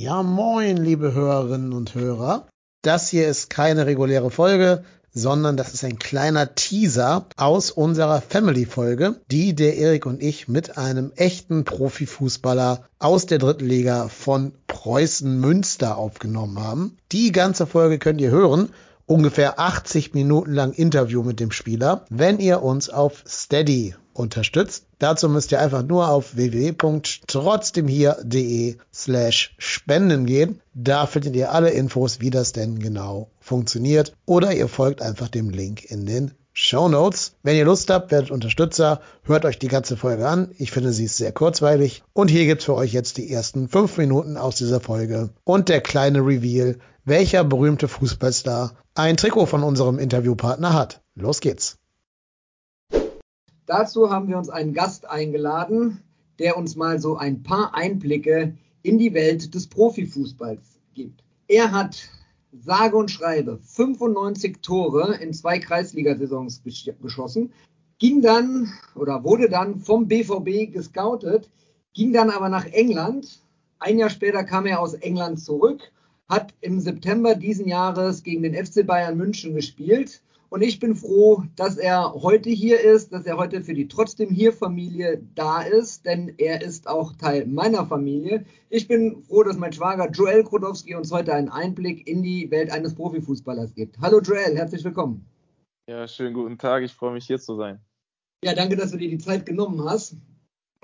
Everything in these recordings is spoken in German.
Ja, moin, liebe Hörerinnen und Hörer. Das hier ist keine reguläre Folge, sondern das ist ein kleiner Teaser aus unserer Family-Folge, die der Erik und ich mit einem echten Profifußballer aus der dritten Liga von Preußen Münster aufgenommen haben. Die ganze Folge könnt ihr hören. Ungefähr 80 Minuten lang Interview mit dem Spieler, wenn ihr uns auf Steady unterstützt. Dazu müsst ihr einfach nur auf www.trotzdemhier.de slash spenden gehen. Da findet ihr alle Infos, wie das denn genau funktioniert. Oder ihr folgt einfach dem Link in den Show Notes. Wenn ihr Lust habt, werdet Unterstützer, hört euch die ganze Folge an. Ich finde, sie ist sehr kurzweilig. Und hier gibt's für euch jetzt die ersten fünf Minuten aus dieser Folge und der kleine Reveal, welcher berühmte Fußballstar ein Trikot von unserem Interviewpartner hat. Los geht's. Dazu haben wir uns einen Gast eingeladen, der uns mal so ein paar Einblicke in die Welt des Profifußballs gibt. Er hat sage und schreibe 95 Tore in zwei Kreisligasaisons geschossen, ging dann oder wurde dann vom BVB gescoutet, ging dann aber nach England. Ein Jahr später kam er aus England zurück, hat im September diesen Jahres gegen den FC Bayern München gespielt und ich bin froh, dass er heute hier ist, dass er heute für die Trotzdem hier Familie da ist, denn er ist auch Teil meiner Familie. Ich bin froh, dass mein Schwager Joel Krodowski uns heute einen Einblick in die Welt eines Profifußballers gibt. Hallo Joel, herzlich willkommen. Ja, schönen guten Tag. Ich freue mich hier zu sein. Ja, danke, dass du dir die Zeit genommen hast.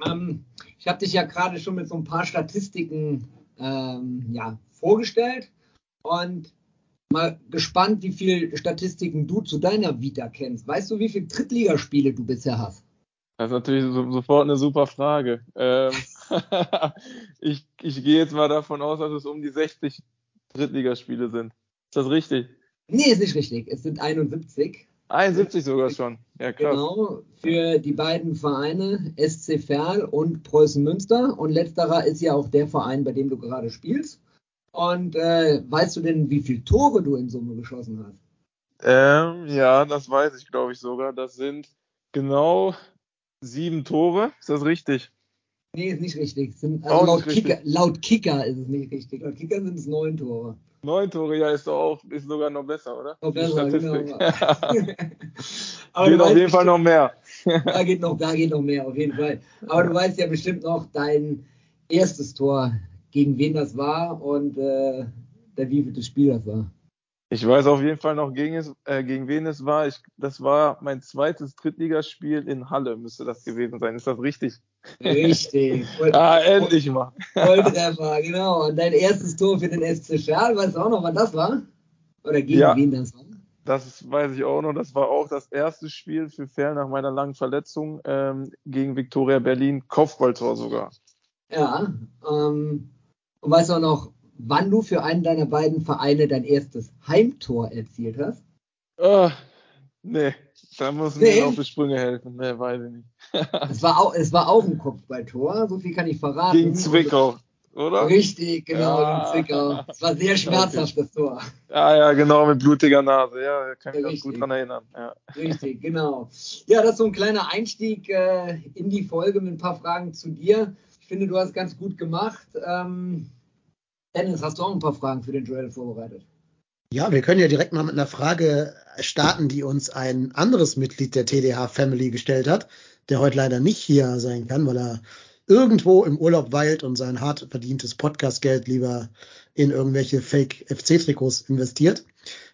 Ähm, ich habe dich ja gerade schon mit so ein paar Statistiken ähm, ja, vorgestellt und mal gespannt, wie viele Statistiken du zu deiner Vita kennst. Weißt du, wie viele Drittligaspiele du bisher hast? Das ist natürlich so, sofort eine super Frage. Ähm, ich, ich gehe jetzt mal davon aus, dass es um die 60 Drittligaspiele sind. Ist das richtig? Nee, ist nicht richtig. Es sind 71. 71 sogar schon. Ja, krass. Genau, für die beiden Vereine SC Verl und Preußen Münster. Und letzterer ist ja auch der Verein, bei dem du gerade spielst. Und äh, weißt du denn, wie viele Tore du in Summe geschossen hast? Ähm, ja, das weiß ich, glaube ich sogar. Das sind genau sieben Tore. Ist das richtig? Nee, ist nicht richtig. Sind, also laut, Kicker, laut, Kicker, ist es nicht richtig. Laut Kicker sind es neun Tore. Neun Tore, ja, ist doch auch, ist sogar noch besser, oder? Noch besser, genau. Aber geht auf jeden Fall noch mehr. da geht noch, da geht noch mehr, auf jeden Fall. Aber du weißt ja bestimmt noch dein erstes Tor gegen wen das war und äh, der wievielte Spiel das war. Ich weiß auf jeden Fall noch, gegen, es, äh, gegen wen es war. Ich, das war mein zweites Drittligaspiel in Halle, müsste das gewesen sein. Ist das richtig? Richtig. ah, endlich mal. Volltreffer, genau. Und dein erstes Tor für den SC Schal, weißt du auch noch, wann das war? Oder gegen ja, wen das war? Das weiß ich auch noch. Das war auch das erste Spiel für Ferl nach meiner langen Verletzung ähm, gegen Viktoria Berlin. Kopfballtor sogar. Ja, ähm, und weißt du auch noch, wann du für einen deiner beiden Vereine dein erstes Heimtor erzielt hast? Oh, nee, da muss nee. mir auf die Sprünge helfen. Nee, weiß ich nicht. es, war auch, es war auch ein Kopfballtor, so viel kann ich verraten. Gegen Zwickau, oder? Richtig, genau, ja. gegen Zwickau. Es war sehr schmerzhaft, das Tor. Ja, ja, genau, mit blutiger Nase. Ja, kann ich mich gut dran erinnern. Ja. Richtig, genau. Ja, das ist so ein kleiner Einstieg äh, in die Folge mit ein paar Fragen zu dir. Ich finde, du hast ganz gut gemacht. Ähm, Dennis, hast du auch ein paar Fragen für den Joel vorbereitet? Ja, wir können ja direkt mal mit einer Frage starten, die uns ein anderes Mitglied der TDH Family gestellt hat, der heute leider nicht hier sein kann, weil er irgendwo im Urlaub weilt und sein hart verdientes Podcastgeld lieber in irgendwelche Fake FC-Trikots investiert.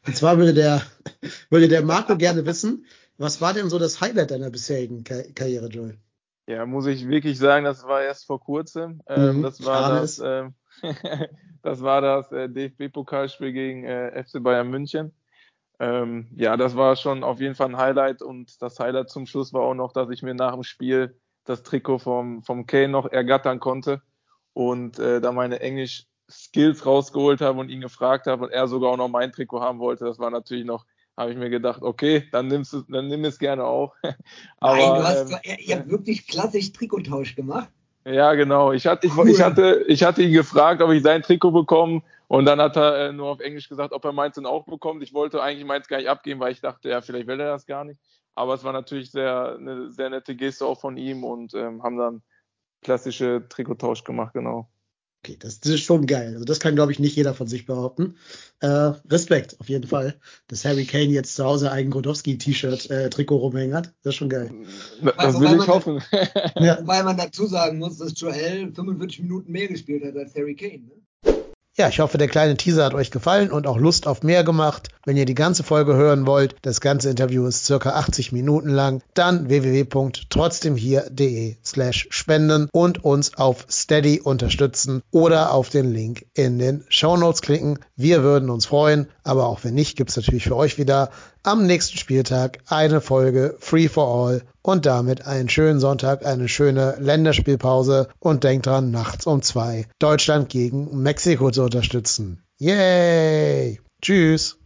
Und zwar würde der, würde der Marco gerne wissen, was war denn so das Highlight deiner bisherigen Karriere, Joel? Ja, muss ich wirklich sagen, das war erst vor kurzem. Ähm, mhm, das war das, äh, das war das äh, DFB-Pokalspiel gegen äh, FC Bayern München. Ähm, ja, das war schon auf jeden Fall ein Highlight und das Highlight zum Schluss war auch noch, dass ich mir nach dem Spiel das Trikot vom, vom Kane noch ergattern konnte und äh, da meine Englisch Skills rausgeholt habe und ihn gefragt habe und er sogar auch noch mein Trikot haben wollte. Das war natürlich noch habe ich mir gedacht, okay, dann nimmst du, dann nimm es gerne auch. Aber, Nein, du hast, ähm, ihr habt wirklich klassisch Trikottausch gemacht. Ja, genau. Ich hatte, ich, cool. ich, hatte, ich hatte ihn gefragt, ob ich sein Trikot bekomme. Und dann hat er äh, nur auf Englisch gesagt, ob er meins dann auch bekommt. Ich wollte eigentlich meins gar nicht abgeben, weil ich dachte, ja, vielleicht will er das gar nicht. Aber es war natürlich sehr, eine sehr nette Geste auch von ihm und ähm, haben dann klassische Trikottausch gemacht, genau. Okay, das, das, ist schon geil. Also das kann, glaube ich, nicht jeder von sich behaupten. Äh, Respekt, auf jeden Fall. Dass Harry Kane jetzt zu Hause ein Grodowski-T-Shirt, äh, Trikot rumhängen hat. Das ist schon geil. Das, das will ich hoffen. ja. Wobei man dazu sagen muss, dass Joel 45 Minuten mehr gespielt hat als Harry Kane. Ne? Ja, ich hoffe, der kleine Teaser hat euch gefallen und auch Lust auf mehr gemacht. Wenn ihr die ganze Folge hören wollt, das ganze Interview ist circa 80 Minuten lang, dann www.trotzdemhier.de slash spenden und uns auf Steady unterstützen oder auf den Link in den Show Notes klicken. Wir würden uns freuen, aber auch wenn nicht, gibt's natürlich für euch wieder am nächsten Spieltag eine Folge Free for All und damit einen schönen Sonntag, eine schöne Länderspielpause und denkt dran, nachts um zwei Deutschland gegen Mexiko zu unterstützen. Yay! Tschüss!